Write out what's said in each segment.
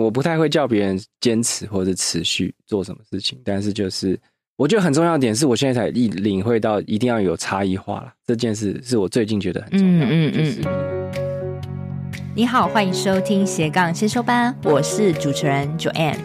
我不太会叫别人坚持或者持续做什么事情，但是就是我觉得很重要的点是我现在才一领会到一定要有差异化了，这件事是我最近觉得很重要的。嗯嗯嗯。就是你好，欢迎收听斜杠先修班，我是主持人 Joanne。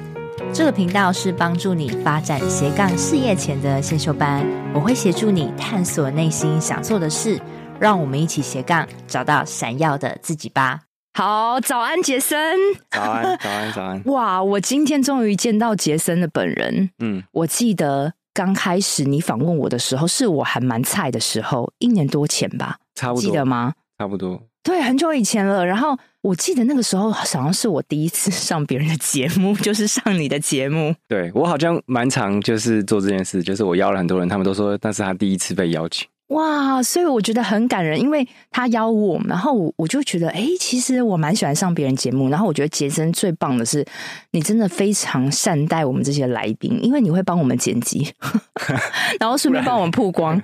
这个频道是帮助你发展斜杠事业前的先修班，我会协助你探索内心想做的事，让我们一起斜杠找到闪耀的自己吧。好，早安，杰森。早安，早安，早安。哇，我今天终于见到杰森的本人。嗯，我记得刚开始你访问我的时候，是我还蛮菜的时候，一年多前吧，差不多，记得吗？差不多。对，很久以前了。然后我记得那个时候好像是我第一次上别人的节目，就是上你的节目。对，我好像蛮常就是做这件事，就是我邀了很多人，他们都说那是他第一次被邀请。哇，所以我觉得很感人，因为他邀我，然后我我就觉得，哎，其实我蛮喜欢上别人节目。然后我觉得杰森最棒的是，你真的非常善待我们这些来宾，因为你会帮我们剪辑，然后顺便帮我们曝光。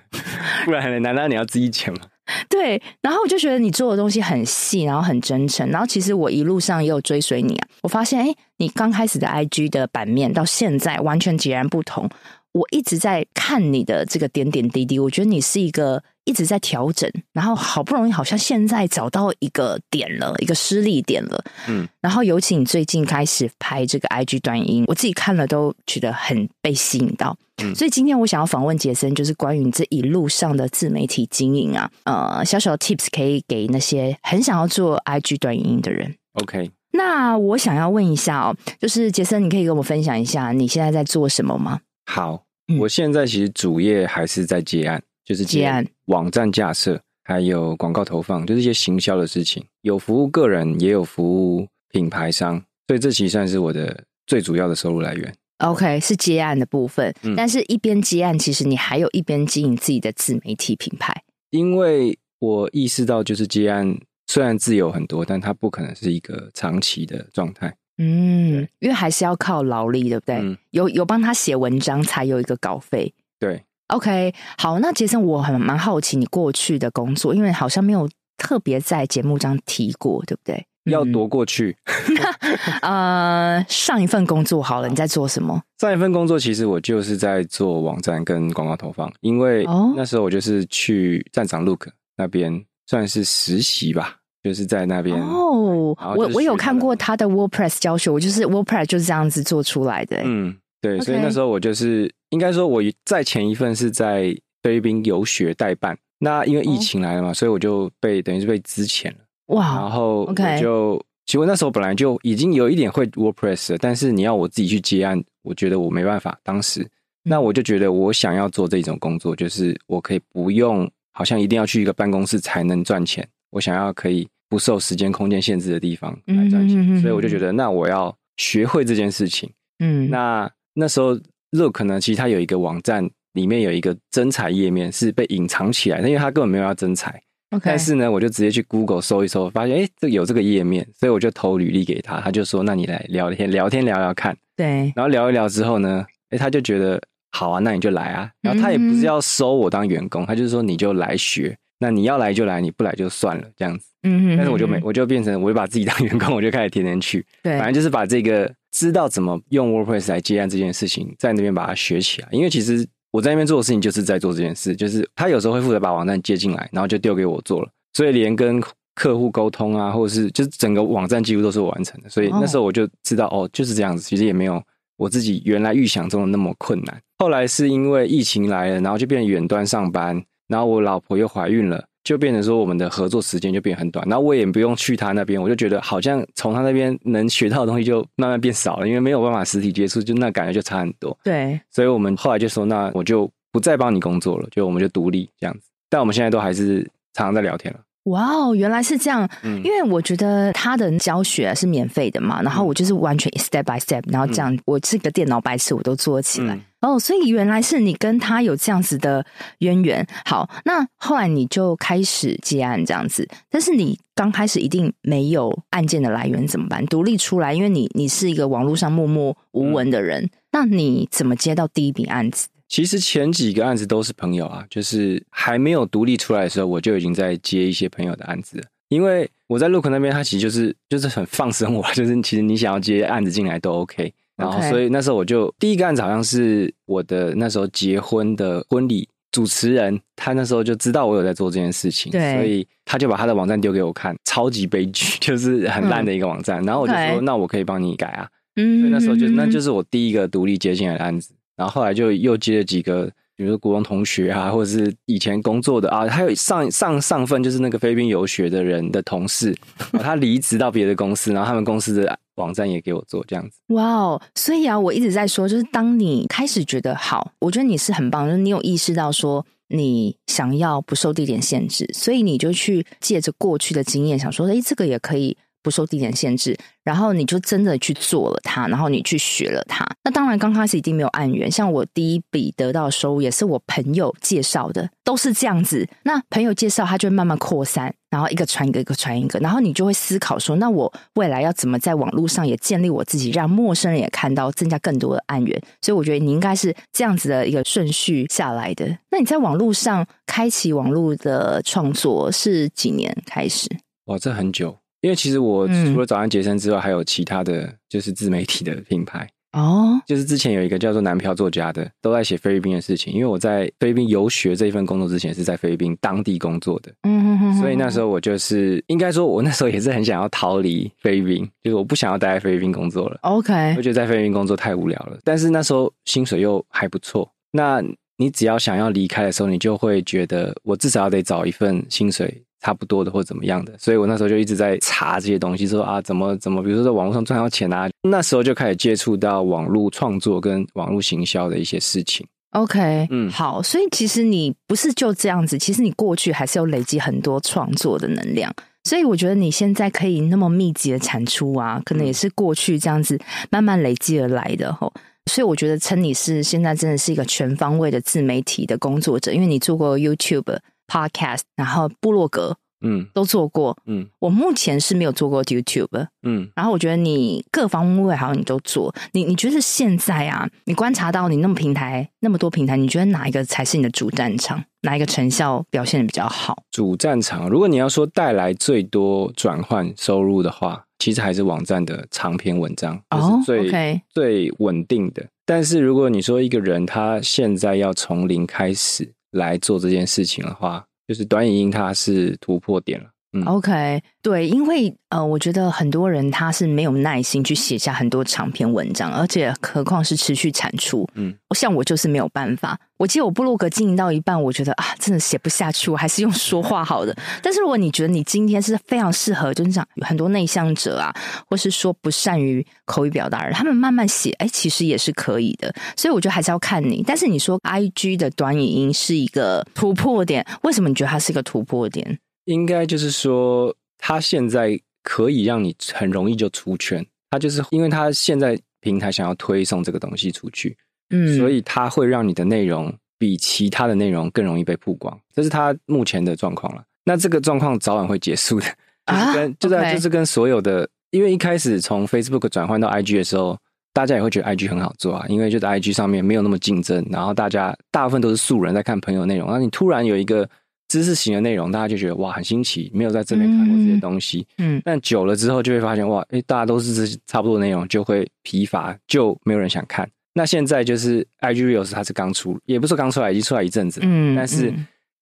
不然，不然难道你要自己剪吗？对，然后我就觉得你做的东西很细，然后很真诚。然后其实我一路上也有追随你啊，我发现哎，你刚开始的 IG 的版面到现在完全截然不同。我一直在看你的这个点点滴滴，我觉得你是一个一直在调整，然后好不容易好像现在找到一个点了，一个失力点了。嗯，然后尤其你最近开始拍这个 IG 短音，我自己看了都觉得很被吸引到。嗯，所以今天我想要访问杰森，就是关于你这一路上的自媒体经营啊，呃，小小的 tips 可以给那些很想要做 IG 短音的人。OK，那我想要问一下哦，就是杰森，你可以跟我分享一下你现在在做什么吗？好，我现在其实主业还是在接案，就是接案网站架设，还有广告投放，就是一些行销的事情，有服务个人，也有服务品牌商，所以这其实算是我的最主要的收入来源。OK，是接案的部分，嗯，但是一边接案，其实你还有一边经营自己的自媒体品牌。因为我意识到，就是接案虽然自由很多，但它不可能是一个长期的状态。嗯，因为还是要靠劳力，对不对？嗯、有有帮他写文章，才有一个稿费。对，OK，好，那杰森，我很蛮好奇你过去的工作，因为好像没有特别在节目上提过，对不对？要夺过去。呃，上一份工作好了，你在做什么？上一份工作其实我就是在做网站跟广告投放，因为那时候我就是去站长 Look 那边算是实习吧。就是在那边哦，我我有看过他的 WordPress 教学，我就是 WordPress 就是这样子做出来的。嗯，对.所以那时候我就是应该说我在前一份是在菲律宾游学代办，那因为疫情来了嘛，哦、所以我就被等于是被资遣了。哇，然后我就.其实那时候本来就已经有一点会 WordPress 了，但是你要我自己去接案，我觉得我没办法。当时，那我就觉得我想要做这种工作，就是我可以不用好像一定要去一个办公室才能赚钱，我想要可以。不受时间空间限制的地方来赚钱，嗯、所以我就觉得，那我要学会这件事情。嗯，那那时候 Look 呢，其实它有一个网站，里面有一个征才页面是被隐藏起来的，因为它根本没有要征才。Okay. 但是呢，我就直接去 Google 搜一搜，发现哎，这有这个页面，所以我就投履历给他，他就说，那你来聊天，聊天聊聊看。对，然后聊一聊之后呢，哎，他就觉得好啊，那你就来啊。然后他也不是要收我当员工，他就是说你就来学。那你要来就来，你不来就算了，这样子。嗯哼，但是我就没，我就变成，我就把自己当员工，我就开始天天去。对，反正就是把这个知道怎么用 WordPress 来接案这件事情，在那边把它学起来。因为其实我在那边做的事情就是在做这件事，就是他有时候会负责把网站接进来，然后就丢给我做了。所以连跟客户沟通啊，或者是就是整个网站几乎都是我完成的。所以那时候我就知道，哦，就是这样子。其实也没有我自己原来预想中的那么困难。后来是因为疫情来了，然后就变远端上班，然后我老婆又怀孕了。就变成说，我们的合作时间就变很短，然后我也不用去他那边，我就觉得好像从他那边能学到的东西就慢慢变少了，因为没有办法实体接触，就那感觉就差很多。对，所以我们后来就说，那我就不再帮你工作了，就我们就独立这样子。但我们现在都还是常常在聊天了。哇哦，原来是这样。嗯，因为我觉得他的教学是免费的嘛，然后我就是完全 step by step，然后这样，我是个电脑白痴，我都做起来。嗯哦，所以原来是你跟他有这样子的渊源。好，那后来你就开始接案这样子，但是你刚开始一定没有案件的来源怎么办？独立出来，因为你你是一个网络上默默无闻的人，嗯、那你怎么接到第一笔案子？其实前几个案子都是朋友啊，就是还没有独立出来的时候，我就已经在接一些朋友的案子了。因为我在 Look 那边，他其实就是就是很放生我，就是其实你想要接案子进来都 OK。然后所以那时候我就第一个案子好像是我的那时候结婚的婚礼主持人，他那时候就知道我有在做这件事情，对，所以他就把他的网站丢给我看，超级悲剧，就是很烂的一个网站。嗯、然后我就说那我可以帮你改啊。嗯，所以那时候就那就是我第一个独立接进来的案子。然后后来就又接了几个。比如说国中同学啊，或者是以前工作的啊，还有上上上份就是那个菲律宾游学的人的同事，他离职到别的公司，然后他们公司的网站也给我做这样子。哇哦！所以啊，我一直在说，就是当你开始觉得好，我觉得你是很棒，就是你有意识到说你想要不受地点限制，所以你就去借着过去的经验，想说，哎，这个也可以。不受地点限制，然后你就真的去做了它，然后你去学了它。那当然刚开始一定没有案源，像我第一笔得到的收入也是我朋友介绍的，都是这样子。那朋友介绍，他就会慢慢扩散，然后一个传一个，一个传一个，然后你就会思考说，那我未来要怎么在网络上也建立我自己，让陌生人也看到，增加更多的案源。所以我觉得你应该是这样子的一个顺序下来的。那你在网络上开启网络的创作是几年开始？哇，这很久。因为其实我除了早安杰森之外，还有其他的就是自媒体的品牌哦。就是之前有一个叫做南漂作家的，都在写菲律宾的事情。因为我在菲律宾游学这一份工作之前，是在菲律宾当地工作的。嗯哼哼。所以那时候我就是应该说，我那时候也是很想要逃离菲律宾，就是我不想要待在菲律宾工作了。OK。我觉得在菲律宾工作太无聊了，但是那时候薪水又还不错。那你只要想要离开的时候，你就会觉得我至少要得找一份薪水。差不多的或怎么样的，所以我那时候就一直在查这些东西，说啊怎么怎么，比如说在网络上赚到钱啊，那时候就开始接触到网络创作跟网络行销的一些事情。OK，嗯，好，所以其实你不是就这样子，其实你过去还是有累积很多创作的能量，所以我觉得你现在可以那么密集的产出啊，可能也是过去这样子慢慢累积而来的吼。所以我觉得称你是现在真的是一个全方位的自媒体的工作者，因为你做过 YouTube。Podcast，然后部落格，嗯，都做过，嗯，我目前是没有做过 YouTube，嗯，然后我觉得你各方面好像你都做，你你觉得现在啊，你观察到你那么平台那么多平台，你觉得哪一个才是你的主战场？哪一个成效表现的比较好？主战场，如果你要说带来最多转换收入的话，其实还是网站的长篇文章，哦，是最 okay 最稳定的。但是如果你说一个人他现在要从零开始。来做这件事情的话，就是短影音它是突破点了。嗯，OK，对，因为呃，我觉得很多人他是没有耐心去写下很多长篇文章，而且何况是持续产出。嗯，像我就是没有办法。我记得我部落格经营到一半，我觉得啊，真的写不下去，我还是用说话好的。但是如果你觉得你今天是非常适合，就是讲很多内向者啊，或是说不善于口语表达的人，他们慢慢写，哎，其实也是可以的。所以我觉得还是要看你。但是你说 IG 的短语音是一个突破点，为什么你觉得它是一个突破点？应该就是说，他现在可以让你很容易就出圈。他就是因为他现在平台想要推送这个东西出去，嗯，所以他会让你的内容比其他的内容更容易被曝光。这是他目前的状况了。那这个状况早晚会结束的，就是跟、啊、就在就是跟所有的，因为一开始从 Facebook 转换到 IG 的时候，大家也会觉得 IG 很好做啊，因为就在 IG 上面没有那么竞争，然后大家大部分都是素人在看朋友内容，然后你突然有一个。知识型的内容，大家就觉得哇很新奇，没有在这边看过这些东西。嗯，但久了之后就会发现哇，诶，大家都是差不多的内容，就会疲乏，就没有人想看。那现在就是 IG Reels 它是刚出，也不是刚出来，已经出来一阵子。嗯，但是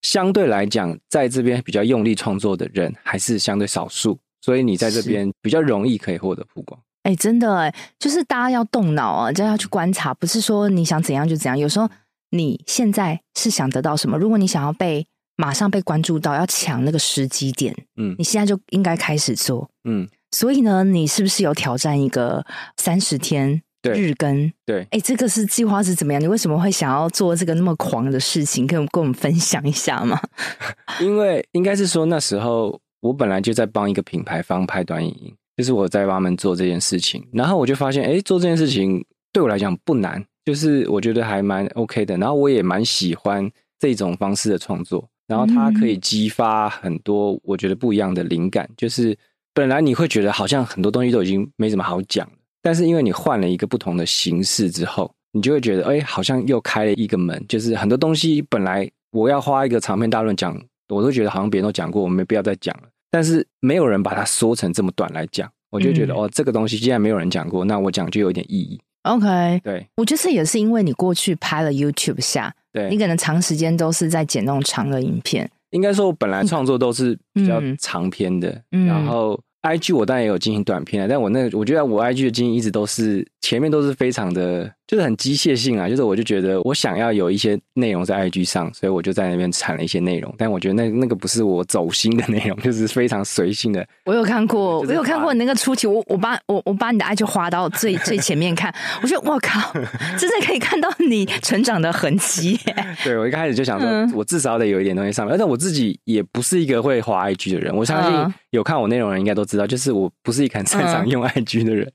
相对来讲，在这边比较用力创作的人还是相对少数，所以你在这边比较容易可以获得曝光。哎，真的哎，就是大家要动脑啊，就要去观察，不是说你想怎样就怎样。有时候你现在是想得到什么，如果你想要被。马上被关注到，要抢那个时机点。嗯，你现在就应该开始做。嗯，所以呢，你是不是有挑战一个三十天日更？对，哎，这个是计划是怎么样？你为什么会想要做这个那么狂的事情？跟跟我们分享一下吗？因为应该是说那时候我本来就在帮一个品牌方拍短影音，就是我在帮他们做这件事情，然后我就发现，哎，做这件事情对我来讲不难，就是我觉得还蛮 OK 的，然后我也蛮喜欢这种方式的创作。然后它可以激发很多我觉得不一样的灵感，就是本来你会觉得好像很多东西都已经没什么好讲了，但是因为你换了一个不同的形式之后，你就会觉得，哎，好像又开了一个门，就是很多东西本来我要花一个长篇大论讲，我都觉得好像别人都讲过，我没必要再讲了。但是没有人把它缩成这么短来讲，我就觉得、嗯、哦，这个东西既然没有人讲过，那我讲就有点意义。OK，对，我觉得这也是因为你过去拍了 YouTube 下，对，你可能长时间都是在剪那种长的影片。应该说，我本来创作都是比较长篇的，嗯、然后。IG 我当然也有进行短片啊，但我那个我觉得我 IG 的经营一直都是前面都是非常的，就是很机械性啊，就是我就觉得我想要有一些内容在 IG 上，所以我就在那边产了一些内容，但我觉得那那个不是我走心的内容，就是非常随性的。我有看过，我有看过你那个初期，我我把我我把你的 IG 滑到最最前面看，我觉得我靠，真的可以看到你成长的痕迹。对，我一开始就想说，我至少得有一点东西上面，而且我自己也不是一个会滑 IG 的人，我相信有看我内容的人应该都知道，就是我不是一个很擅长用 IG 的人。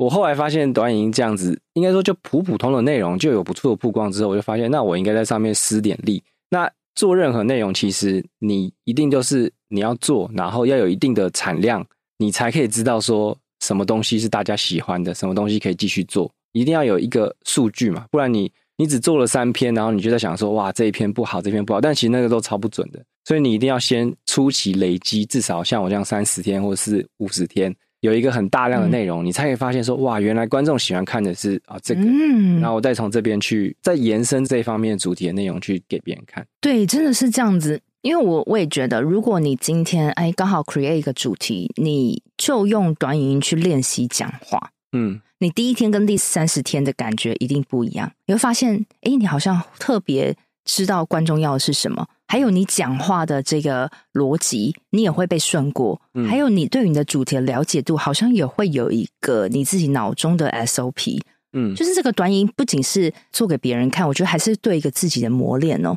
我后来发现短影音这样子，应该说就普普通的内容就有不错的曝光之后，我就发现那我应该在上面施点力。那做任何内容，其实你一定就是你要做，然后要有一定的产量，你才可以知道说什么东西是大家喜欢的，什么东西可以继续做。一定要有一个数据嘛，不然你你只做了三篇，然后你就在想说哇，这一篇不好，这篇不好，但其实那个都超不准的。所以你一定要先初期累积，至少像我这样三十天或者是五十天。有一个很大量的内容，嗯、你才可以发现说，哇，原来观众喜欢看的是啊这个，嗯、然后我再从这边去再延伸这一方面主题的内容去给别人看。对，真的是这样子。因为我我也觉得，如果你今天哎刚好 create 一个主题，你就用短语音去练习讲话，嗯，你第一天跟第三十天的感觉一定不一样。你会发现，哎，你好像特别知道观众要的是什么。还有你讲话的这个逻辑，你也会被顺过。嗯、还有你对你的主题的了解度，好像也会有一个你自己脑中的 SOP。嗯，就是这个短影不仅是做给别人看，我觉得还是对一个自己的磨练哦。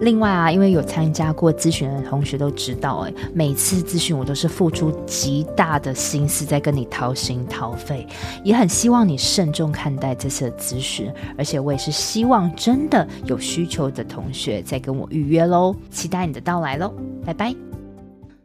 另外啊，因为有参加过咨询的同学都知道，哎，每次咨询我都是付出极大的心思在跟你掏心掏肺，也很希望你慎重看待这次的咨询，而且我也是希望真的有需求的同学再跟我预约喽，期待你的到来喽，拜拜。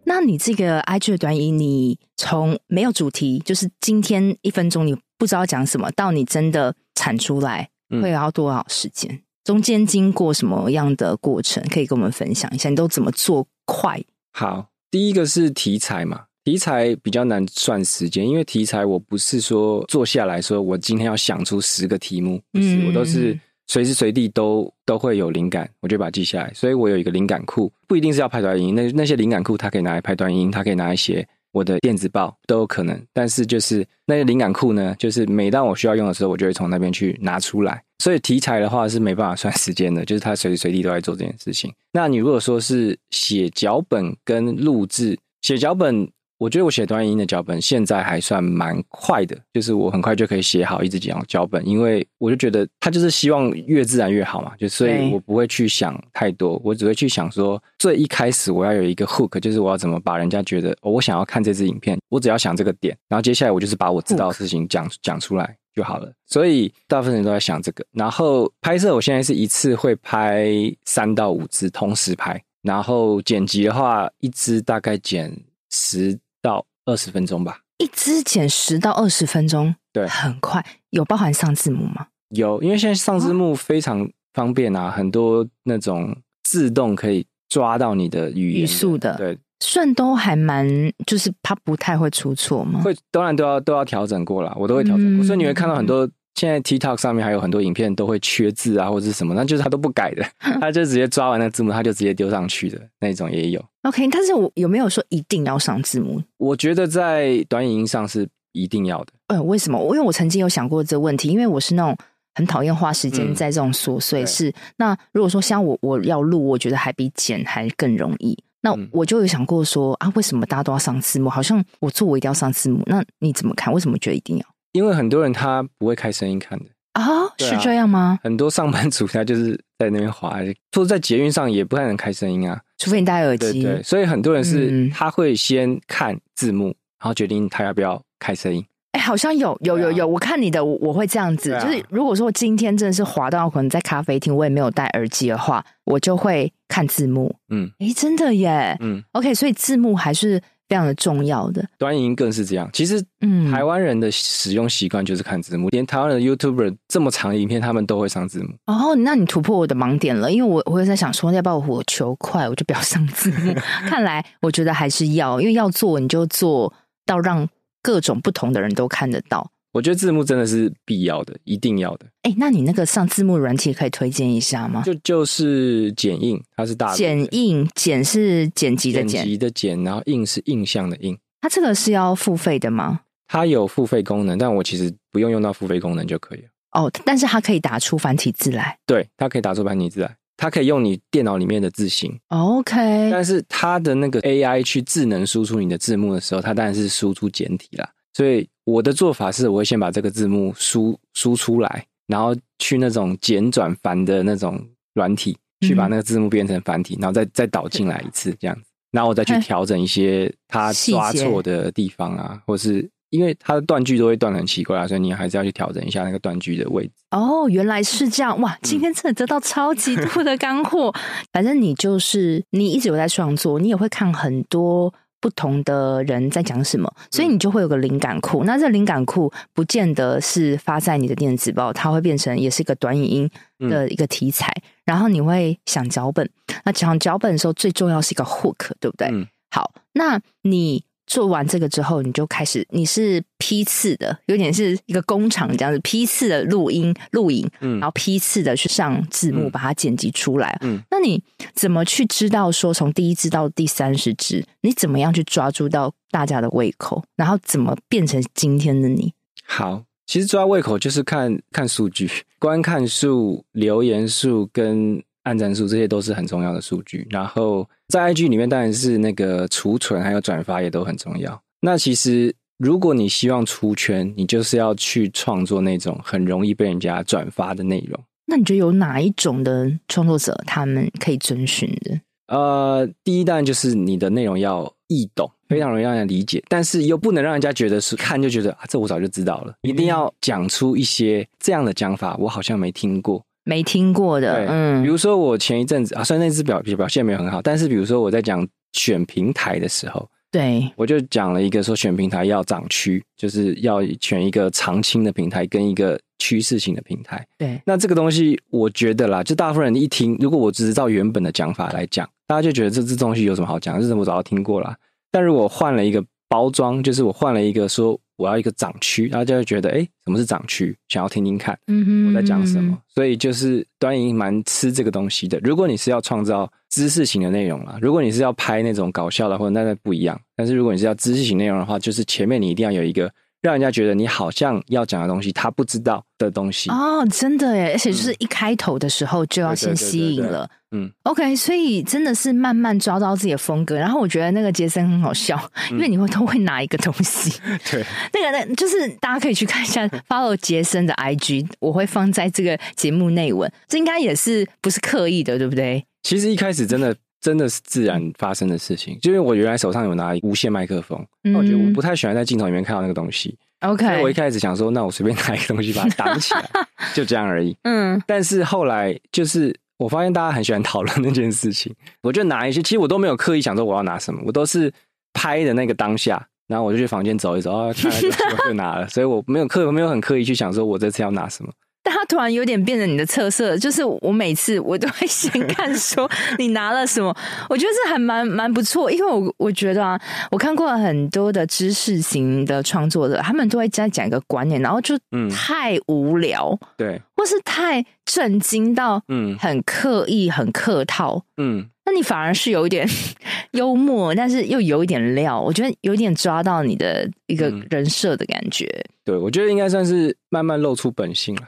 那你这个 IG 的短影，你从没有主题，就是今天一分钟你不知道讲什么，到你真的产出来，会要多少时间？嗯中间经过什么样的过程，可以跟我们分享一下？你都怎么做快？好，第一个是题材嘛，题材比较难算时间，因为题材我不是说坐下来说我今天要想出十个题目，不是，我都是随时随地都都会有灵感，我就把它记下来，所以我有一个灵感库，不一定是要拍短影音，那那些灵感库它可以拿来拍短影音，它可以拿来写我的电子报都有可能，但是就是那些灵感库呢，就是每当我需要用的时候，我就会从那边去拿出来。所以题材的话是没办法算时间的，就是他随时随地都在做这件事情。那你如果说是写脚本跟录制，写脚本，我觉得我写短影音的脚本现在还算蛮快的，就是我很快就可以写好一直讲脚本，因为我就觉得他就是希望越自然越好嘛，就所以我不会去想太多，我只会去想说最一开始我要有一个 hook，就是我要怎么把人家觉得，哦，我想要看这支影片，我只要想这个点，然后接下来我就是把我知道的事情讲讲出来。就好了，所以大部分人都在想这个。然后拍摄，我现在是一次会拍三到五支，同时拍。然后剪辑的话，一支大概剪十到二十分钟吧。一支剪十到二十分钟，对，很快。有包含上字幕吗？有，因为现在上字幕非常方便啊，哦、很多那种自动可以抓到你的语言的语速的，对。算都还蛮，就是它不太会出错吗？会，当然都要都要调整过了，我都会调整过。嗯、所以你会看到很多现在 TikTok 上面还有很多影片都会缺字啊，或者是什么，那就是他都不改的，他就直接抓完那个字幕，他就直接丢上去的那种也有。OK，但是我有没有说一定要上字幕？我觉得在短影音上是一定要的。呃，为什么？因为我曾经有想过这个问题，因为我是那种很讨厌花时间在这种琐碎事。嗯、那如果说像我我要录，我觉得还比剪还更容易。那我就有想过说啊，为什么大家都要上字幕？好像我做我一定要上字幕。那你怎么看？为什么觉得一定要？因为很多人他不会开声音看的啊，是这样吗？很多上班族他就是在那边滑，或者在捷运上也不太能开声音啊，除非你戴耳机。对，对，所以很多人是他会先看字幕，然后决定他要不要开声音。哎，好像有有有有，我看你的，我我会这样子，就是如果说我今天真的是滑到可能在咖啡厅，我也没有戴耳机的话，我就会看字幕。嗯，哎，真的耶。嗯，OK，所以字幕还是非常的重要的。端影音更是这样。其实，嗯，台湾人的使用习惯就是看字幕，连台湾的 YouTuber 这么长的影片，他们都会上字幕。哦，那你突破我的盲点了，因为我我也在想说，要不要我求快，我就不要上字幕。看来我觉得还是要，因为要做你就做到让。各种不同的人都看得到，我觉得字幕真的是必要的，一定要的。哎，那你那个上字幕软体可以推荐一下吗？就就是剪映，它是大剪映，剪是剪辑的剪，剪辑的剪，然后映是印象的印。它这个是要付费的吗？它有付费功能，但我其实不用用到付费功能就可以了。哦，但是它可以打出繁体字来。对，它可以打出繁体字来。它可以用你电脑里面的字型，OK。但是它的那个 AI 去智能输出你的字幕的时候，它当然是输出简体啦。所以我的做法是，我会先把这个字幕输输出来，然后去那种简转繁的那种软体，去把那个字幕变成繁体，然后再再导进来一次这样子，然后我再去调整一些它抓错的地方啊，或是。因为它的断句都会断得很奇怪啊，所以你还是要去调整一下那个断句的位置。哦，原来是这样哇！今天真的得到超级多的干货。嗯、反正你就是你一直有在创作，你也会看很多不同的人在讲什么，所以你就会有个灵感库。嗯、那这灵感库不见得是发在你的电子报，它会变成也是一个短影音的一个题材。嗯、然后你会想脚本，那讲脚本的时候最重要是一个 hook，对不对？嗯、好，那你。做完这个之后，你就开始，你是批次的，有点是一个工厂这样子，批次的录音录影，嗯，然后批次的去上字幕，把它剪辑出来，嗯，那你怎么去知道说从第一支到第三十支，你怎么样去抓住到大家的胃口，然后怎么变成今天的你？好，其实抓胃口就是看看数据，观看数、留言数跟。按赞数这些都是很重要的数据，然后在 IG 里面当然是那个储存还有转发也都很重要。那其实如果你希望出圈，你就是要去创作那种很容易被人家转发的内容。那你觉得有哪一种的创作者他们可以遵循的？呃，第一当然就是你的内容要易懂，非常容易让人理解，但是又不能让人家觉得是看就觉得啊，这我早就知道了。一定要讲出一些这样的讲法，我好像没听过。没听过的，嗯，比如说我前一阵子啊，虽然那只表表现没有很好，但是比如说我在讲选平台的时候，对，我就讲了一个说选平台要长区，就是要选一个长青的平台跟一个趋势性的平台。对，那这个东西我觉得啦，就大部分人一听，如果我只是照原本的讲法来讲，大家就觉得这这东西有什么好讲？这是我早就听过了。但如果换了一个包装，就是我换了一个说。我要一个掌区，大家会觉得，哎，什么是掌区？想要听听看，嗯哼，我在讲什么？嗯、所以就是短影音蛮吃这个东西的。如果你是要创造知识型的内容啦，如果你是要拍那种搞笑的，或者那那不一样。但是如果你是要知识型内容的话，就是前面你一定要有一个。让人家觉得你好像要讲的东西，他不知道的东西哦，真的耶！而且就是一开头的时候就要先吸引了，嗯，OK，所以真的是慢慢抓到自己的风格。然后我觉得那个杰森很好笑，因为你会都会拿一个东西，嗯、对，那个那就是大家可以去看一下 follow 杰森的 IG，我会放在这个节目内文，这应该也是不是刻意的，对不对？其实一开始真的。真的是自然发生的事情，就因为我原来手上有拿无线麦克风，我觉得我不太喜欢在镜头里面看到那个东西。OK，我一开始想说，那我随便拿一个东西把它挡起来，就这样而已。嗯，但是后来就是我发现大家很喜欢讨论 那件事情，我就拿一些，其实我都没有刻意想说我要拿什么，我都是拍的那个当下，然后我就去房间走一走，啊，看来我 就拿了，所以我没有刻没有很刻意去想说我这次要拿什么。但他突然有点变成你的特色，就是我每次我都会先看说你拿了什么，我觉得这还蛮蛮不错，因为我 我觉得啊，我看过很多的知识型的创作者，他们都会在讲一个观念，然后就太无聊，嗯、对，或是太震惊到嗯。很刻意很客套，嗯。那你反而是有一点 幽默，但是又有一点料，我觉得有点抓到你的一个人设的感觉。嗯、对，我觉得应该算是慢慢露出本性了。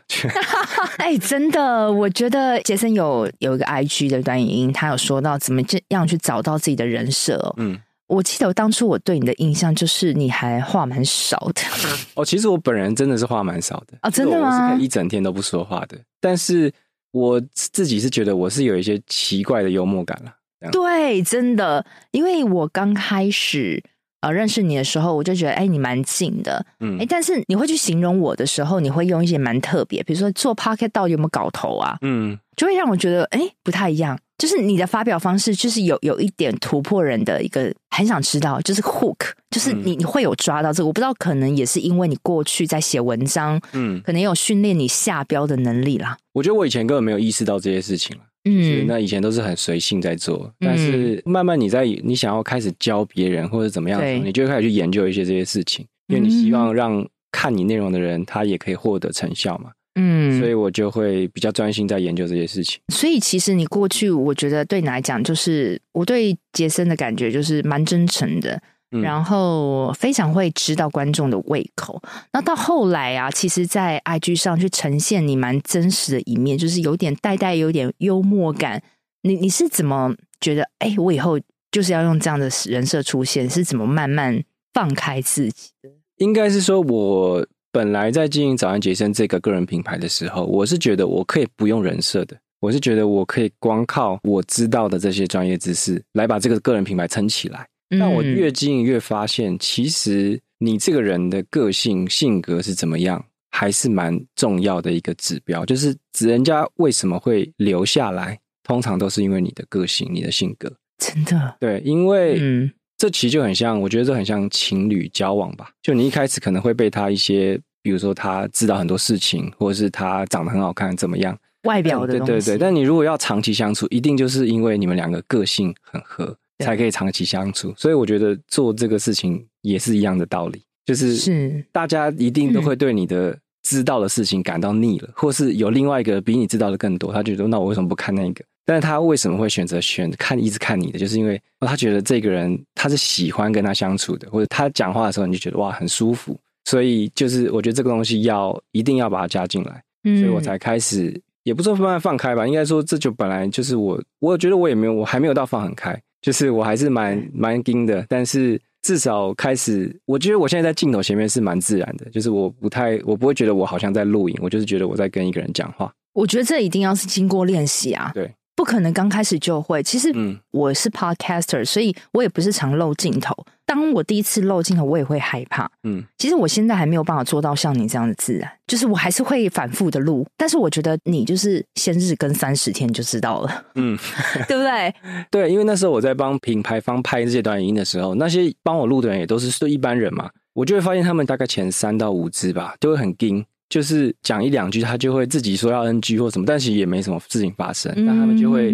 哎，真的，我觉得杰森有有一个 IG 的短影音，他有说到怎么这样去找到自己的人设。嗯，我记得我当初我对你的印象就是你还话蛮少的。哦，其实我本人真的是话蛮少的哦，真的吗？我是可以一整天都不说话的，但是我自己是觉得我是有一些奇怪的幽默感了。对，真的，因为我刚开始。呃，认识你的时候，我就觉得，哎，你蛮近的，嗯，哎，但是你会去形容我的时候，你会用一些蛮特别，比如说做 Podcast 到底有没有搞头啊？嗯，就会让我觉得，哎，不太一样。就是你的发表方式，就是有有一点突破人的一个，很想知道，就是 hook，就是你你会有抓到这个。我不知道，可能也是因为你过去在写文章，嗯，可能有训练你下标的能力啦。我觉得我以前根本没有意识到这些事情。嗯，那以前都是很随性在做，嗯，但是慢慢你在你想要开始教别人或者怎么样你就会开始去研究一些这些事情，因为你希望让看你内容的人他也可以获得成效嘛。嗯，所以我就会比较专心在研究这些事情。所以其实你过去，我觉得对你来讲，就是我对杰森的感觉就是蛮真诚的。然后非常会知道观众的胃口。那到后来啊，其实，在 IG 上去呈现你蛮真实的一面，就是有点带带有点幽默感。你你是怎么觉得？哎，我以后就是要用这样的人设出现，是怎么慢慢放开自己的？应该是说，我本来在经营早安杰森这个个人品牌的时候，我是觉得我可以不用人设的，我是觉得我可以光靠我知道的这些专业知识来把这个个人品牌撑起来。但我越经营越发现，其实你这个人的个性性格是怎么样，还是蛮重要的一个指标。就是指人家为什么会留下来，通常都是因为你的个性、你的性格。真的？对，因为嗯，这其实就很像，我觉得这很像情侣交往吧。就你一开始可能会被他一些，比如说他知道很多事情，或者是他长得很好看，怎么样，外表的对对。但你如果要长期相处，一定就是因为你们两个个性很合。才可以长期相处，所以我觉得做这个事情也是一样的道理，就是是大家一定都会对你的知道的事情感到腻了，或是有另外一个比你知道的更多，他觉得那我为什么不看那个？但是他为什么会选择选看一直看你的？就是因为他觉得这个人他是喜欢跟他相处的，或者他讲话的时候你就觉得哇很舒服，所以就是我觉得这个东西要一定要把它加进来，所以我才开始也不说慢慢放开吧，应该说这就本来就是我，我觉得我也没有，我还没有到放很开。就是我还是蛮蛮盯的，但是至少开始，我觉得我现在在镜头前面是蛮自然的。就是我不太，我不会觉得我好像在录影，我就是觉得我在跟一个人讲话。我觉得这一定要是经过练习啊。对。不可能刚开始就会。其实，我是 podcaster，所以我也不是常露镜头。当我第一次露镜头，我也会害怕。嗯，其实我现在还没有办法做到像你这样的自然，就是我还是会反复的录。但是我觉得你就是先日更三十天就知道了。嗯，对不对？对，因为那时候我在帮品牌方拍这些短影音的时候，那些帮我录的人也都是都一般人嘛，我就会发现他们大概前三到五支吧，都会很硬。就是讲一两句，他就会自己说要 NG 或什么，但其实也没什么事情发生，那他们就会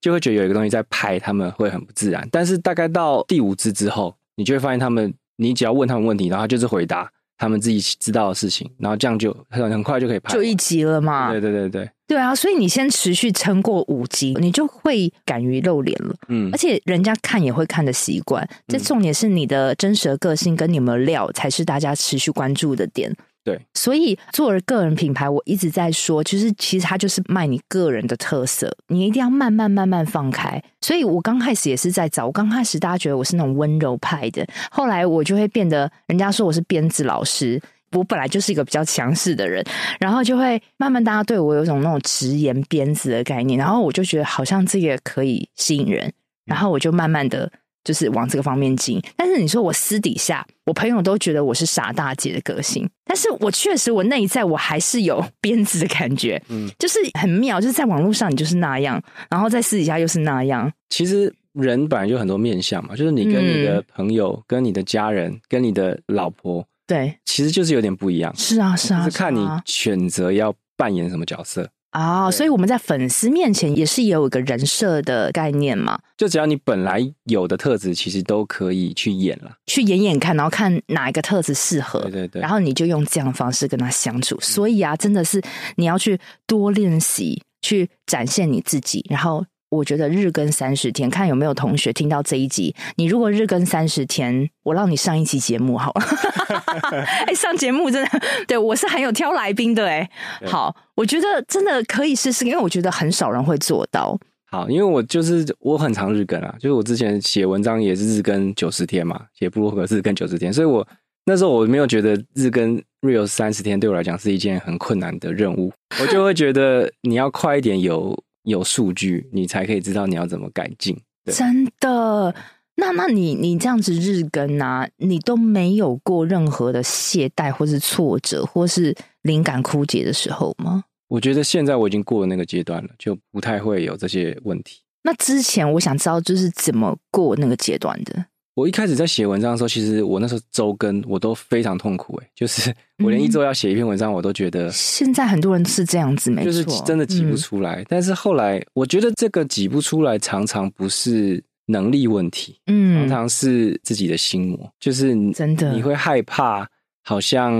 就会觉得有一个东西在拍，他们会很不自然。但是大概到第五支之后，你就会发现他们，你只要问他们问题，然后就是回答他们自己知道的事情，然后这样就很很快就可以拍，就一集了嘛。对对对对，对啊，所以你先持续撑过五集，你就会敢于露脸了。嗯，而且人家看也会看的习惯。这重点是你的真实的个性跟你们料，才是大家持续关注的点。对，所以作为个人品牌，我一直在说，就是其实它就是卖你个人的特色，你一定要慢慢慢慢放开。所以我刚开始也是在找，我刚开始大家觉得我是那种温柔派的，后来我就会变得，人家说我是鞭子老师，我本来就是一个比较强势的人，然后就会慢慢大家对我有种那种直言鞭子的概念，然后我就觉得好像这个可以吸引人，然后我就慢慢的。就是往这个方面进，但是你说我私底下，我朋友都觉得我是傻大姐的个性，但是我确实我内在我还是有 鞭子的感觉，嗯，就是很妙，就是在网络上你就是那样，然后在私底下又是那样。其实人本来就很多面相嘛，就是你跟你的朋友、嗯、跟你的家人、跟你的老婆，对，其实就是有点不一样。是啊，是啊，是看你选择要扮演什么角色。啊、哦，所以我们在粉丝面前也是有一个人设的概念嘛。就只要你本来有的特质，其实都可以去演了，去演演看，然后看哪一个特质适合，对对对，然后你就用这样的方式跟他相处。所以啊，真的是你要去多练习，去展现你自己，然后我觉得日更三十天，看有没有同学听到这一集。你如果日更三十天，我让你上一期节目好了。哎、欸，上节目真的，对我是很有挑来宾的哎。好，我觉得真的可以试试，因为我觉得很少人会做到。好，因为我就是我很常日更啊，就是我之前写文章也是日更九十天嘛，写部落格日更九十天，所以我那时候我没有觉得日更 real 三十天对我来讲是一件很困难的任务，我就会觉得你要快一点有。有数据，你才可以知道你要怎么改进。真的？那那你你这样子日更啊，你都没有过任何的懈怠，或是挫折，或是灵感枯竭的时候吗？我觉得现在我已经过了那个阶段了，就不太会有这些问题。那之前我想知道，就是怎么过那个阶段的？我一开始在写文章的时候，其实我那时候周更我都非常痛苦，哎，就是 我连一周要写一篇文章，我都觉得、嗯。现在很多人是这样子，没错，就是真的挤不出来。嗯、但是后来，我觉得这个挤不出来，常常不是能力问题，嗯，常常是自己的心魔，就是真的你会害怕，好像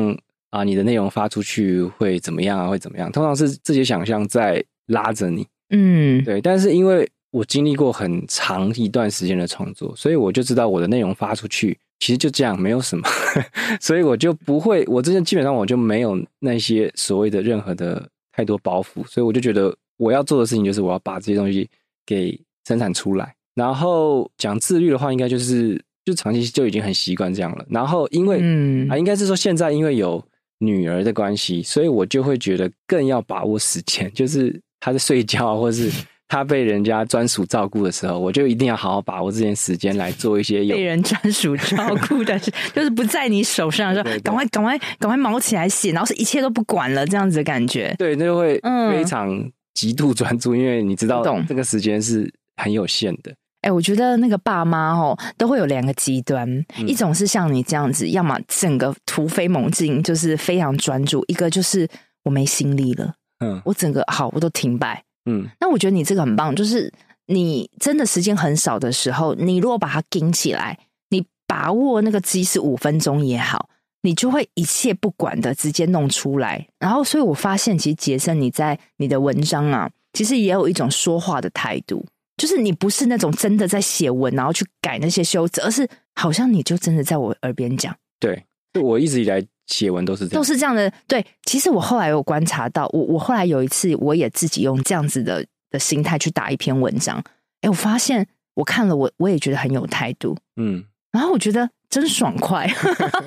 啊，你的内容发出去会怎么样啊，会怎么样？通常是自己想象在拉着你，嗯，对。但是因为我经历过很长一段时间的创作，所以我就知道我的内容发出去，其实就这样，没有什么，所以我就不会，我之前基本上我就没有那些所谓的任何的太多包袱，所以我就觉得我要做的事情就是我要把这些东西给生产出来。然后讲自律的话，应该就是就长期就已经很习惯这样了。然后因为嗯啊，应该是说现在因为有女儿的关系，所以我就会觉得更要把握时间，就是她在睡觉或是。他被人家专属照顾的时候，我就一定要好好把握这件时间来做一些有被人专属照顾但是，就是不在你手上的时候，赶快赶快赶快忙起来写，然后是一切都不管了这样子的感觉。对，那就会非常极度专注，嗯，因为你知道这个时间是很有限的。哎，我觉得那个爸妈哦，都会有两个极端，嗯，一种是像你这样子，要么整个突飞猛进，就是非常专注；一个就是我没心力了，嗯，我整个好我都停摆。嗯，那我觉得你这个很棒，就是你真的时间很少的时候，你如果把它盯起来，你把握那个机是五分钟也好，你就会一切不管的直接弄出来。然后，所以我发现，其实杰森你在你的文章啊，其实也有一种说话的态度，就是你不是那种真的在写文，然后去改那些修辞，而是好像你就真的在我耳边讲。对，我一直以来。写文都是这样，都是这样的。对，其实我后来有观察到，我我后来有一次，我也自己用这样子的的心态去打一篇文章。哎，我发现我看了我，我我也觉得很有态度。嗯，然后我觉得真爽快。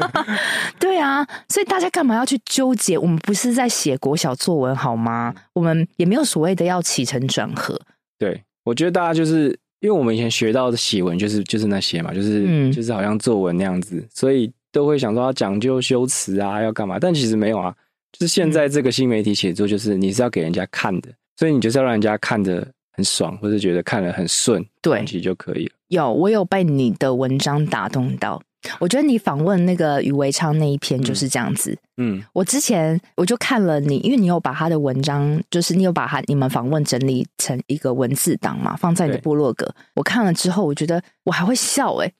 对啊，所以大家干嘛要去纠结？我们不是在写国小作文好吗？我们也没有所谓的要起承转合。对，我觉得大家就是因为我们以前学到的写文就是就是那些嘛，就是、嗯、就是好像作文那样子，所以。都会想说要讲究修辞啊，要干嘛？但其实没有啊，就是现在这个新媒体写作，就是你是要给人家看的，所以你就是要让人家看的很爽，或者觉得看了很顺，对，其实就可以了。有，我有被你的文章打动到。我觉得你访问那个余维昌那一篇就是这样子。嗯，嗯，我之前我就看了你，因为你有把他的文章，就是你有把他你们访问整理成一个文字档嘛，放在你的部落格。我看了之后，我觉得我还会笑哎、欸，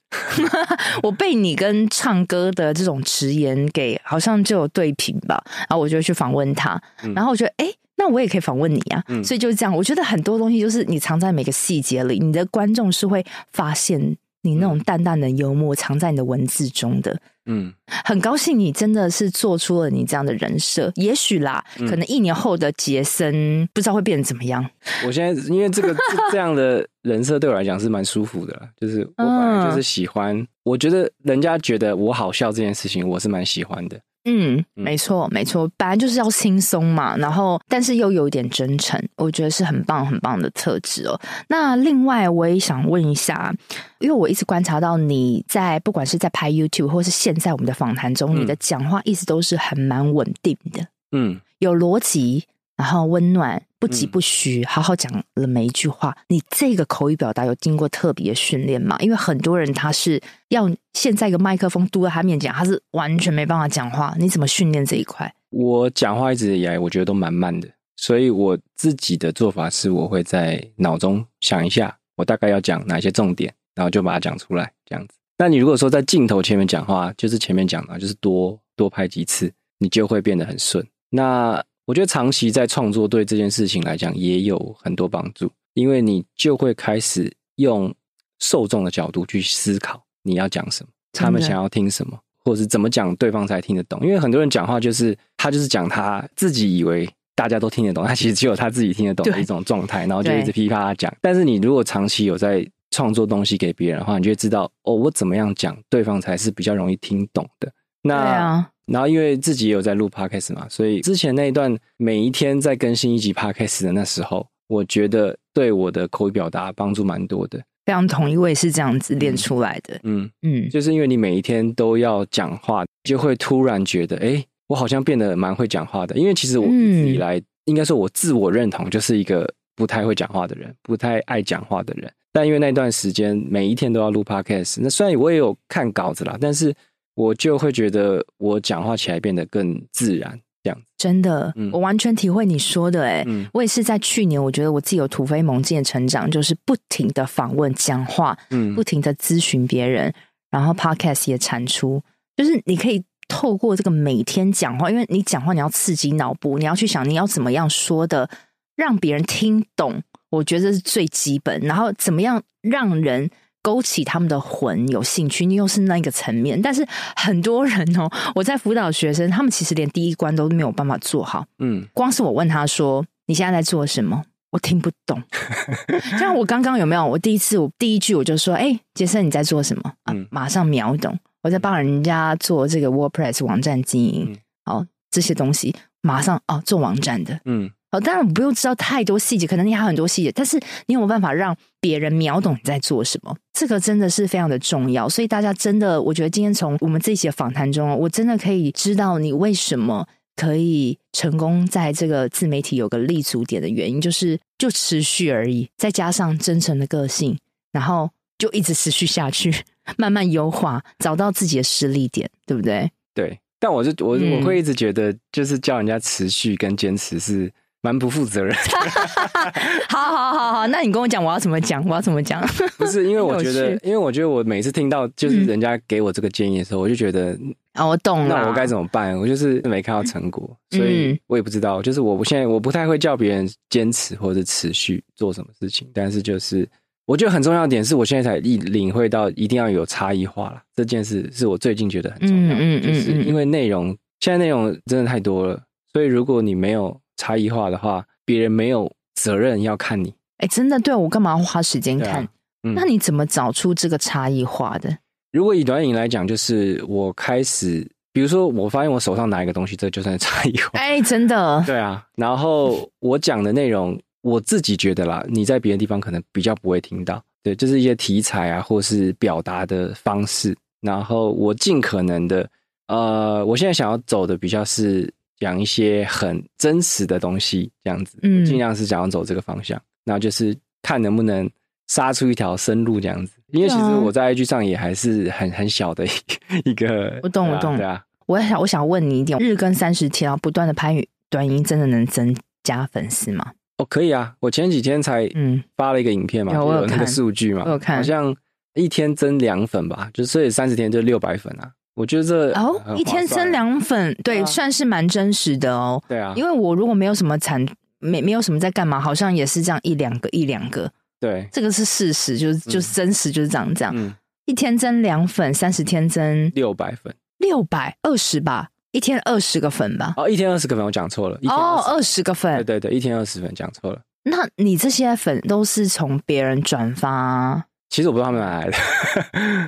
我被你跟唱歌的这种直言给好像就有对平吧。然后我就去访问他，然后我觉得哎、欸，那我也可以访问你啊。嗯、所以就是这样，我觉得很多东西就是你藏在每个细节里，你的观众是会发现。你那种淡淡的幽默藏在你的文字中的，嗯，很高兴你真的是做出了你这样的人设。也许啦，可能一年后的杰森不知道会变成怎么样。我现在因为这个 这样的人设对我来讲是蛮舒服的，就是我本来就是喜欢，我觉得人家觉得我好笑这件事情，我是蛮喜欢的。嗯，没错，没错，本来就是要轻松嘛，然后但是又有一点真诚，我觉得是很棒很棒的特质哦。那另外我也想问一下，因为我一直观察到你在不管是在拍 YouTube 或是现在我们的访谈中，嗯、你的讲话一直都是很蛮稳定的，嗯，有逻辑。然后温暖，不疾不徐，好好讲了每一句话。嗯、你这个口语表达有经过特别训练吗？因为很多人他是要现在一个麦克风嘟在他面前，他是完全没办法讲话。你怎么训练这一块？我讲话一直以来我觉得都蛮慢的，所以我自己的做法是，我会在脑中想一下，我大概要讲哪些重点，然后就把它讲出来，这样子。那你如果说在镜头前面讲话，就是前面讲的，就是多多拍几次，你就会变得很顺。那我觉得长期在创作对这件事情来讲也有很多帮助，因为你就会开始用受众的角度去思考你要讲什么，他们想要听什么，或者是怎么讲对方才听得懂。因为很多人讲话就是他就是讲他自己以为大家都听得懂，他其实只有他自己听得懂的一种状态，然后就一直噼啪啪讲。但是你如果长期有在创作东西给别人的话，你就会知道哦，我怎么样讲对方才是比较容易听懂的。那啊，然后因为自己也有在录 podcast 嘛，所以之前那一段每一天在更新一集 podcast 的那时候，我觉得对我的口语表达帮助蛮多的。非常同意，我也是这样子练出来的。嗯嗯，就是因为你每一天都要讲话，就会突然觉得，哎，我好像变得蛮会讲话的。因为其实我一直以来，嗯、应该说我自我认同就是一个不太会讲话的人，不太爱讲话的人。但因为那段时间每一天都要录 podcast，那虽然我也有看稿子啦，但是。我就会觉得我讲话起来变得更自然，这样真的，嗯、我完全体会你说的、欸。哎、嗯，我也是在去年，我觉得我自己有突飞猛进的成长，就是不停的访问、讲话，嗯，不停的咨询别人，然后 podcast 也产出，就是你可以透过这个每天讲话，因为你讲话你要刺激脑部，你要去想你要怎么样说的，让别人听懂，我觉得这是最基本，然后怎么样让人。勾起他们的魂，有兴趣，你又是那个层面，但是很多人哦，我在辅导学生，他们其实连第一关都没有办法做好。嗯，光是我问他说：“你现在在做什么？”我听不懂。像我刚刚有没有？我第一次，我第一句我就说：“哎，杰森，你在做什么？”啊，马上秒懂。我在帮人家做这个 WordPress 网站经营，好，这些东西马上哦，做网站的，嗯。哦，当然我不用知道太多细节，可能你还有很多细节，但是你有没有办法让别人秒懂你在做什么？这个真的是非常的重要。所以大家真的，我觉得今天从我们这一期的访谈中，我真的可以知道你为什么可以成功在这个自媒体有个立足点的原因，就是就持续而已，再加上真诚的个性，然后就一直持续下去，慢慢优化，找到自己的实力点，对不对？对。但我就我我会一直觉得，就是叫人家持续跟坚持是。蛮不负责任 好好好好，那你跟我讲，我要怎么讲？我要怎么讲？不是 因为我觉得，因为我觉得我每次听到就是人家给我这个建议的时候，嗯、我就觉得啊，我懂了。那我该怎么办？我就是没看到成果，所以我也不知道。就是我现在我不太会叫别人坚持或者持续做什么事情，但是就是我觉得很重要的点是我现在才一领会到一定要有差异化了。这件事是我最近觉得很重要的，嗯嗯，就是因为内容现在内容真的太多了，所以如果你没有。差异化的话，别人没有责任要看你。哎、欸，真的，对，我干嘛要花时间看？啊嗯、那你怎么找出这个差异化的？如果以短影来讲，就是我开始，比如说，我发现我手上拿一个东西，这就算是差异化。哎、欸，真的。对啊，然后我讲的内容，我自己觉得啦，你在别的地方可能比较不会听到。对，就是一些题材啊，或是表达的方式。然后我尽可能的，呃，我现在想要走的比较是。讲一些很真实的东西，这样子，嗯，尽量是想要走这个方向，然后就是看能不能杀出一条生路，这样子。因为其实我在 IG 上也还是很很小的一个一个，我懂我懂，对啊。我想我想问你一点，日更三十天，然后不断的拍短音，真的能增加粉丝吗？哦，可以啊。我前几天才嗯发了一个影片嘛，有有那个数据嘛，我有看，好像一天增两粉吧，就所以三十天就六百粉啊。我觉得这哦，一天增两粉，对，啊、算是蛮真实的哦。对啊，因为我如果没有什么产，没没有什么在干嘛，好像也是这样一两个一两个。对，这个是事实，就是就是真实，就是这样这样。嗯，一天增两粉，三十天增六百粉，六百二十吧，一天二十个粉吧。哦，一天二十个粉，我讲错了。哦，二十个粉，对对对，一天二十粉，讲错了。那你这些粉都是从别人转发？其实我不知道他们哪来的，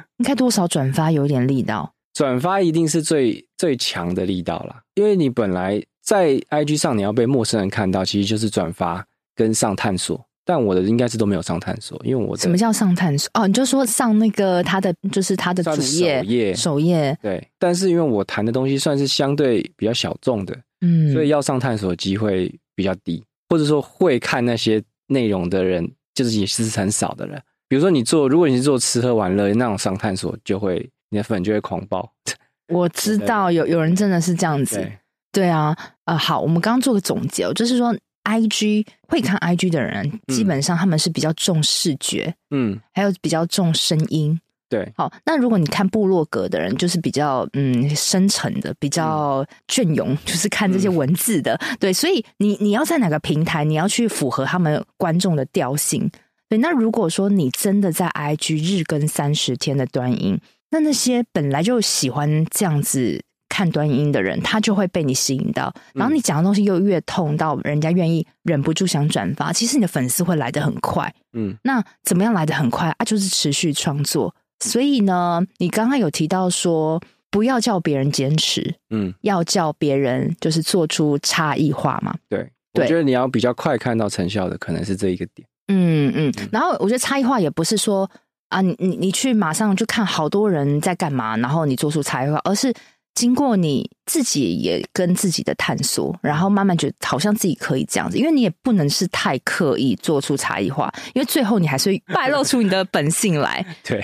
应该多少转发有点力道。转发一定是最最强的力道啦，因为你本来在 IG 上你要被陌生人看到，其实就是转发跟上探索。但我的应该是都没有上探索，因为我什么叫上探索？哦，你就说上那个他的就是他的主页首页首页对。但是因为我谈的东西算是相对比较小众的，嗯，所以要上探索的机会比较低，或者说会看那些内容的人就是也是很少的人。比如说你做，如果你是做吃喝玩乐那种上探索就会。你的粉就会狂暴，我知道有有人真的是这样子，对，对啊，呃，好，我们刚刚做个总结，就是说，IG 会看 IG 的人，基本上他们是比较重视觉，嗯，还有比较重声音，对，好，那如果你看部落格的人，就是比较嗯深沉的，比较隽永，就是看这些文字的，嗯、对，所以你你要在哪个平台，你要去符合他们观众的调性。对，那如果说你真的在 IG 日更三十天的端音，那那些本来就喜欢这样子看短音的人，他就会被你吸引到，然后你讲的东西又越痛到人家愿意忍不住想转发，其实你的粉丝会来得很快。嗯，那怎么样来得很快啊？就是持续创作。所以呢，你刚刚有提到说，不要叫别人坚持，嗯，要叫别人就是做出差异化嘛。对，对，我觉得你要比较快看到成效的，可能是这一个点。嗯嗯。然后我觉得差异化也不是说啊，你你你去马上就看好多人在干嘛，然后你做出差异化，而是经过你自己也跟自己的探索，然后慢慢觉得好像自己可以这样子。因为你也不能是太刻意做出差异化，因为最后你还是会败露出你的本性来。对。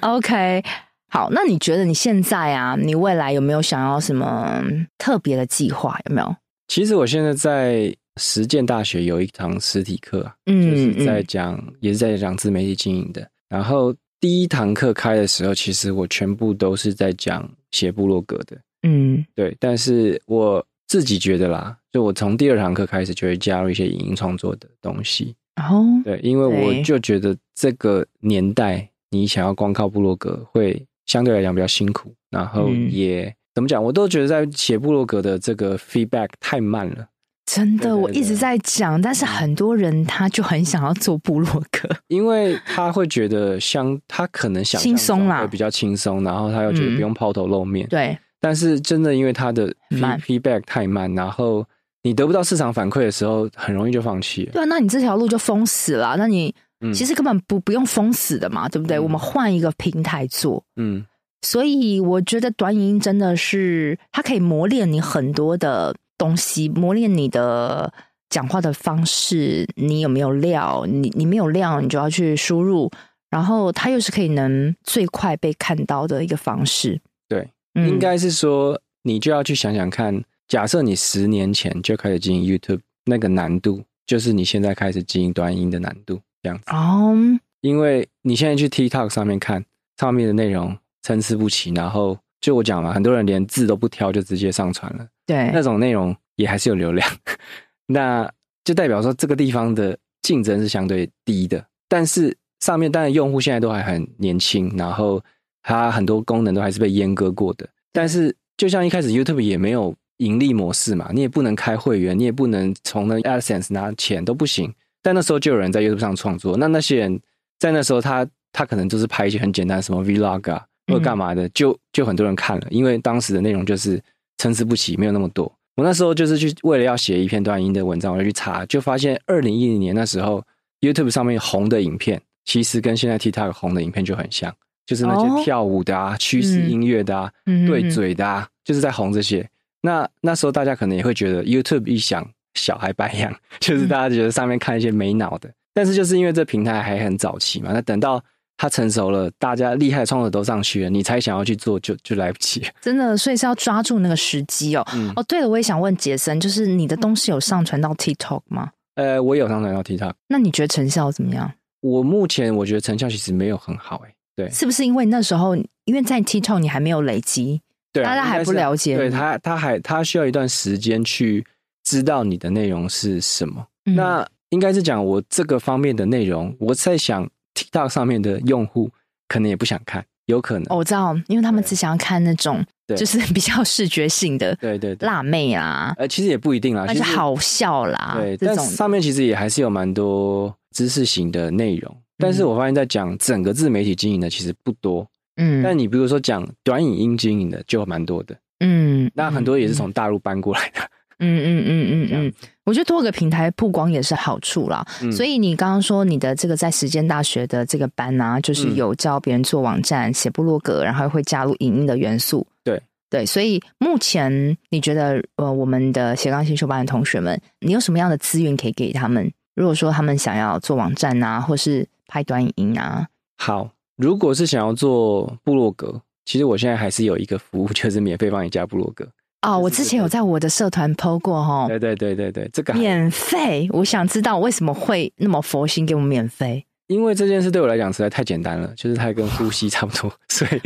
OK，好，那你觉得你现在啊，你未来有没有想要什么特别的计划？有没有？其实我现在在实践大学有一堂实体课啊，嗯，就是在讲，嗯、也是在讲自媒体经营的。然后第一堂课开的时候，其实我全部都是在讲写部落格的，嗯，对。但是我自己觉得啦，就我从第二堂课开始就会加入一些影音创作的东西，哦，对，因为我就觉得这个年代。你想要光靠部落格，会相对来讲比较辛苦，然后也、嗯、怎么讲，我都觉得在写部落格的这个 feedback 太慢了。真的，对对对，我一直在讲，但是很多人他就很想要做部落格，因为他会觉得相他可能想轻松啦，会比较轻松，然后他又觉得不用抛头露面。嗯、对，但是真的因为他的 feedback 太慢，然后你得不到市场反馈的时候，很容易就放弃了。对啊，那你这条路就封死了。那你。其实根本不不用封死的嘛，对不对？嗯、我们换一个平台做，嗯，所以我觉得短影音真的是它可以磨练你很多的东西，磨练你的讲话的方式，你有没有料？你你没有料，你就要去输入，然后它又是可以能最快被看到的一个方式。对，嗯、应该是说你就要去想想看，假设你十年前就开始经营 YouTube，那个难度就是你现在开始经营短音的难度。这样子哦，因为你现在去 TikTok 上面看上面的内容参差不齐，然后就我讲嘛，很多人连字都不挑就直接上传了，对，那种内容也还是有流量，那就代表说这个地方的竞争是相对低的。但是上面当然用户现在都还很年轻，然后它很多功能都还是被阉割过的。但是就像一开始 YouTube 也没有盈利模式嘛，你也不能开会员，你也不能从那 AdSense 拿钱都不行。但那时候就有人在 YouTube 上创作，那那些人在那时候他他可能就是拍一些很简单什么 Vlog 啊或干嘛的，就就很多人看了，因为当时的内容就是参差不齐，没有那么多。我那时候就是去为了要写一篇短音的文章，我就去查，就发现二零一零年那时候 YouTube 上面红的影片，其实跟现在 TikTok 红的影片就很像，就是那些跳舞的啊、趋势音乐的啊、对嘴的啊，就是在红这些。那那时候大家可能也会觉得 YouTube 一响。小孩白养，就是大家觉得上面看一些没脑的，嗯、但是就是因为这平台还很早期嘛，那等到它成熟了，大家厉害的创作都上去了，你才想要去做就，就就来不及。真的，所以是要抓住那个时机哦。嗯、哦，对了，我也想问杰森，就是你的东西有上传到 TikTok 吗？呃，我有上传到 TikTok。那你觉得成效怎么样？我目前我觉得成效其实没有很好，哎，对，是不是因为那时候因为在 TikTok 你还没有累积，对、啊，大家还不了解，对他，他还他需要一段时间去。知道你的内容是什么？嗯、那应该是讲我这个方面的内容。我在想，TikTok 上面的用户可能也不想看，有可能。哦、我知道，因为他们只想要看那种，就是比较视觉性的，对对，辣妹啊。呃，其实也不一定啦，而且好笑啦。对，但上面其实也还是有蛮多知识型的内容。嗯、但是我发现，在讲整个自媒体经营的其实不多。嗯，但你比如说讲短影音经营的就蛮多的。嗯，那很多也是从大陆搬过来的。嗯嗯嗯嗯嗯，我觉得多个平台曝光也是好处啦。嗯、所以你刚刚说你的这个在时间大学的这个班啊，就是有教别人做网站、写部落格，然后会加入影音的元素。对对，所以目前你觉得呃，我们的斜杠新修班的同学们，你有什么样的资源可以给他们？如果说他们想要做网站啊，或是拍短影音啊，好，如果是想要做部落格，其实我现在还是有一个服务，就是免费帮你加部落格。哦，我之前有在我的社团 po 过哈，对对对对对，这个免费，我想知道为什么会那么佛心给我们免费？因为这件事对我来讲实在太简单了，就是它跟呼吸差不多，所以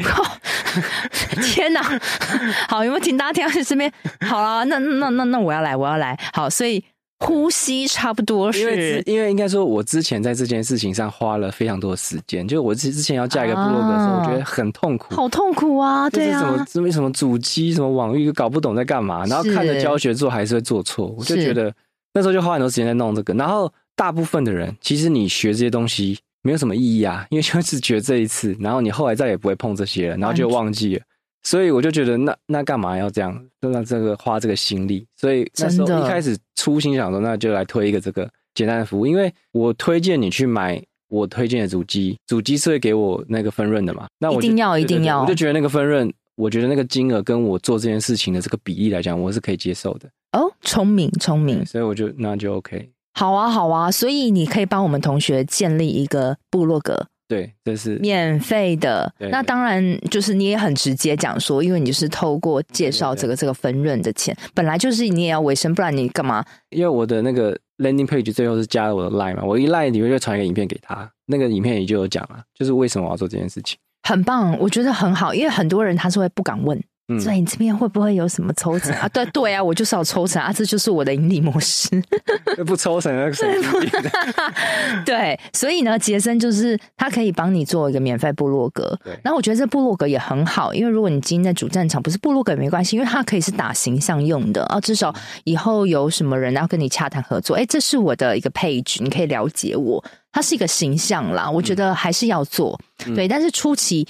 天哪！好，有没有请大家听到这边？好了，那那那那我要来，我要来。好，所以呼吸差不多是，因为因为应该说，我之前在这件事情上花了非常多的时间，就我之之前要架一个部落格的时候，啊、我觉得很痛苦，好痛苦啊！对啊，什么什么什么主机，什么网域，搞不懂在干嘛，然后看着教学做还是会做错，我就觉得那时候就花很多时间在弄这个，然后。大部分的人，其实你学这些东西没有什么意义啊，因为就是学这一次，然后你后来再也不会碰这些了，然后就忘记了。所以我就觉得那，那那干嘛要这样，就让这个花这个心力？所以那时候一开始初心想说，那就来推一个这个简单的服务，因为我推荐你去买我推荐的主机，主机是会给我那个分润的嘛。那我一定要一定要，我就觉得那个分润，我觉得那个金额跟我做这件事情的这个比例来讲，我是可以接受的。哦，聪明聪明，所以我就那就 OK。好啊，好啊，所以你可以帮我们同学建立一个部落格，对，这是免费的。那当然就是你也很直接讲说，因为你就是透过介绍这个这个分润的钱，本来就是你也要维生，不然你干嘛？因为我的那个 landing page 最后是加了我的 line 嘛，我一 line 里面就传一个影片给他，那个影片里就有讲了，就是为什么我要做这件事情。很棒，我觉得很好，因为很多人他是会不敢问。嗯、所以你这边会不会有什么抽成啊？对对啊，我就是要抽成啊，这就是我的盈利模式。不抽成那？对，所以呢，杰森就是他可以帮你做一个免费部落格。对，然后我觉得这部落格也很好，因为如果你今天在主战场不是部落格也没关系，因为它可以是打形象用的啊。至少以后有什么人要跟你洽谈合作，哎，这是我的一个 page，你可以了解我，它是一个形象啦。我觉得还是要做，嗯、对，但是初期。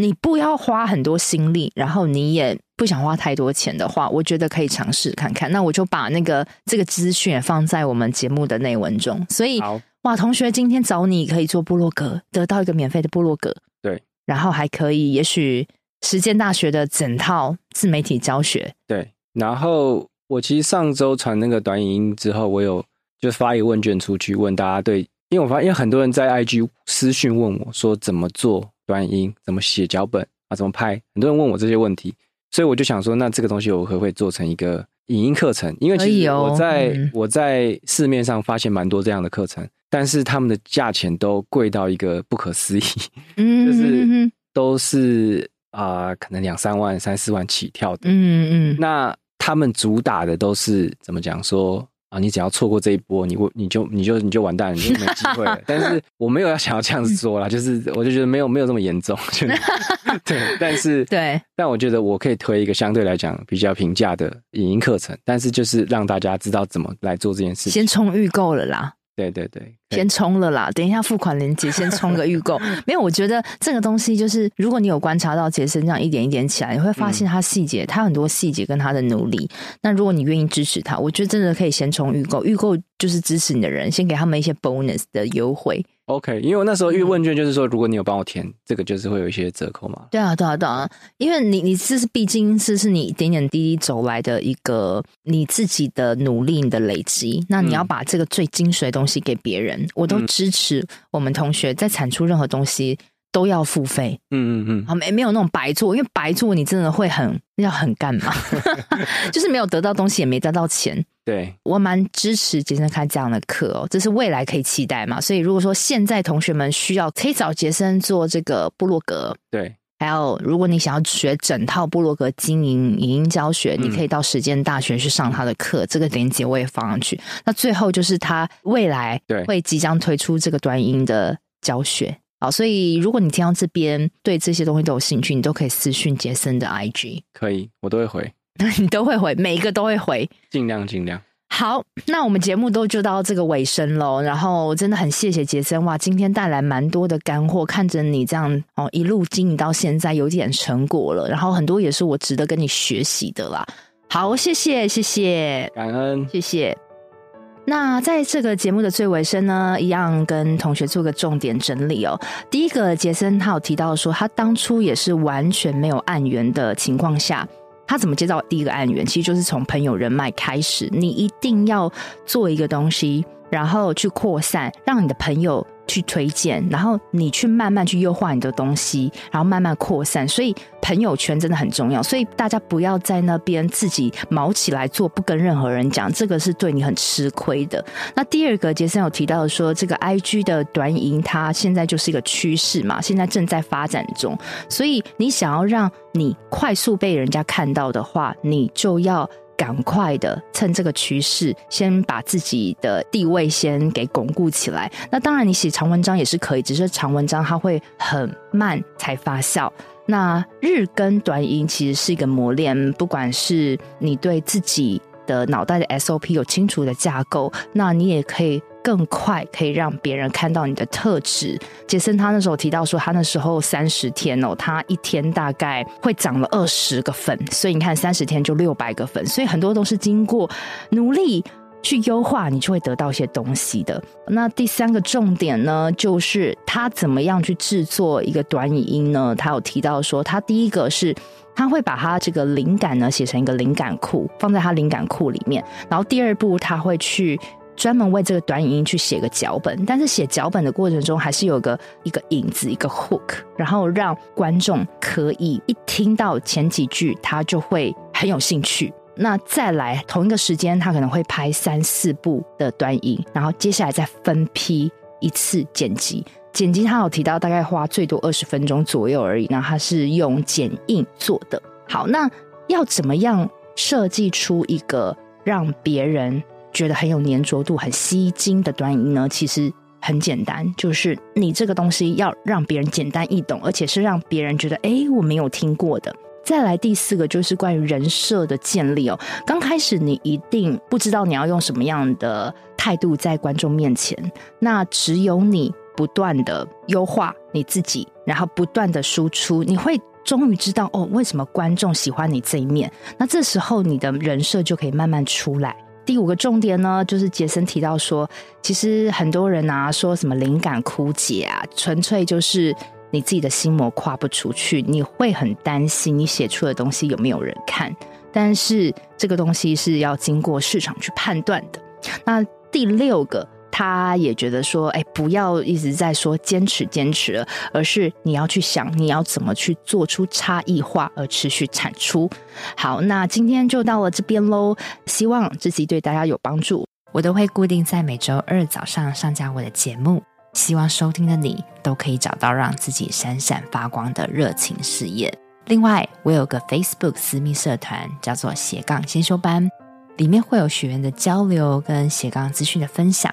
你不要花很多心力，然后你也不想花太多钱的话，我觉得可以尝试看看。那我就把那个这个资讯放在我们节目的内文中。所以，哇，同学今天找你可以做部落格，得到一个免费的部落格，对，然后还可以，也许实践大学的整套自媒体教学，对。然后我其实上周传那个短影音之后，我有就发一个问卷出去问大家对，因为我发现因为很多人在 IG 私讯问我说怎么做。短音怎么写脚本啊？怎么拍？很多人问我这些问题，所以我就想说，那这个东西我会不可以做成一个影音课程？因为其实我在、哦嗯、我在市面上发现蛮多这样的课程，但是他们的价钱都贵到一个不可思议，嗯，就是都是啊、呃，可能两三万、三四万起跳的，嗯嗯。那他们主打的都是怎么讲说？啊，你只要错过这一波，你你就你就你就完蛋了，你就没机会了。但是我没有要想要这样子说啦，就是我就觉得没有没有这么严重，对。但是对，但我觉得我可以推一个相对来讲比较平价的影音课程，但是就是让大家知道怎么来做这件事情。先冲预购了啦。对对对，先冲了啦！等一下付款链接，先冲个预购。没有，我觉得这个东西就是，如果你有观察到杰森这样一点一点起来，你会发现他细节，他很多细节跟他的努力。那如果你愿意支持他，我觉得真的可以先冲预购。预购就是支持你的人，先给他们一些 bonus 的优惠。OK，因为我那时候预问卷就是说，如果你有帮我填，嗯、这个就是会有一些折扣嘛。对啊，对啊，对啊，因为你你这是毕竟是是你点点滴滴走来的一个你自己的努力你的累积，那你要把这个最精髓的东西给别人，嗯、我都支持我们同学在产出任何东西都要付费。嗯嗯嗯，好，没没有那种白做，因为白做你真的会很要很干嘛，就是没有得到东西也没得到钱。对，我蛮支持杰森开这样的课哦，这是未来可以期待嘛。所以如果说现在同学们需要，可以找杰森做这个部落格。对，还有如果你想要学整套部落格经营、影音教学，嗯、你可以到时间大学去上他的课。这个链接我也放上去。那最后就是他未来会即将推出这个短音的教学。好，所以如果你听到这边对这些东西都有兴趣，你都可以私讯杰森的 IG。可以，我都会回。你都会回，每一个都会回，尽量尽量。好，那我们节目都就到这个尾声喽。然后真的很谢谢杰森哇，今天带来蛮多的干货，看着你这样哦一路经营到现在，有点成果了。然后很多也是我值得跟你学习的啦。好，谢谢谢谢，感恩，谢谢。那在这个节目的最尾声呢，一样跟同学做个重点整理哦。第一个，杰森他有提到说，他当初也是完全没有案源的情况下。他怎么接到第一个案源？其实就是从朋友人脉开始。你一定要做一个东西，然后去扩散，让你的朋友去推荐，然后你去慢慢去优化你的东西，然后慢慢扩散。所以朋友圈真的很重要，所以大家不要在那边自己毛起来做，不跟任何人讲，这个是对你很吃亏的。那第二个，杰森有提到说，这个 IG 的短影它现在就是一个趋势嘛，现在正在发展中，所以你想要让你快速被人家看到的话，你就要。赶快的趁这个趋势，先把自己的地位先给巩固起来。那当然，你写长文章也是可以，只是长文章它会很慢才发酵。那日更短音其实是一个磨练，不管是你对自己的脑袋的 SOP 有清楚的架构，那你也可以。更快可以让别人看到你的特质。杰森他那时候提到说，他那时候三十天哦，他一天大概会长了二十个粉，所以你看三十天就六百个粉，所以很多都是经过努力去优化，你就会得到一些东西的。那第三个重点呢，就是他怎么样去制作一个短语音呢？他有提到说，他第一个是他会把他这个灵感呢写成一个灵感库，放在他灵感库里面，然后第二步他会去。专门为这个短影去写个脚本，但是写脚本的过程中还是有个一个影子，一个 hook，然后让观众可以一听到前几句，他就会很有兴趣。那再来同一个时间，他可能会拍三四部的短影，然后接下来再分批一次剪辑。剪辑他有提到大概花最多二十分钟左右而已，那他是用剪映做的。好，那要怎么样设计出一个让别人觉得很有粘着度、很吸睛的短影音呢，其实很简单，就是你这个东西要让别人简单易懂，而且是让别人觉得哎，我没有听过的。再来第四个就是关于人设的建立哦。刚开始你一定不知道你要用什么样的态度在观众面前，那只有你不断的优化你自己，然后不断的输出，你会终于知道哦，为什么观众喜欢你这一面。那这时候你的人设就可以慢慢出来。第五个重点呢，就是杰森提到说，其实很多人啊说什么灵感枯竭啊，纯粹就是你自己的心魔跨不出去，你会很担心你写出的东西有没有人看，但是这个东西是要经过市场去判断的。那第六个。他也觉得说，哎，不要一直在说坚持坚持了，而是你要去想，你要怎么去做出差异化而持续产出。好，那今天就到了这边喽，希望这集对大家有帮助。我都会固定在每周二早上上架我的节目，希望收听的你都可以找到让自己闪闪发光的热情事业。另外，我有个 Facebook 私密社团，叫做斜杠先修班，里面会有学员的交流跟斜杠资讯的分享。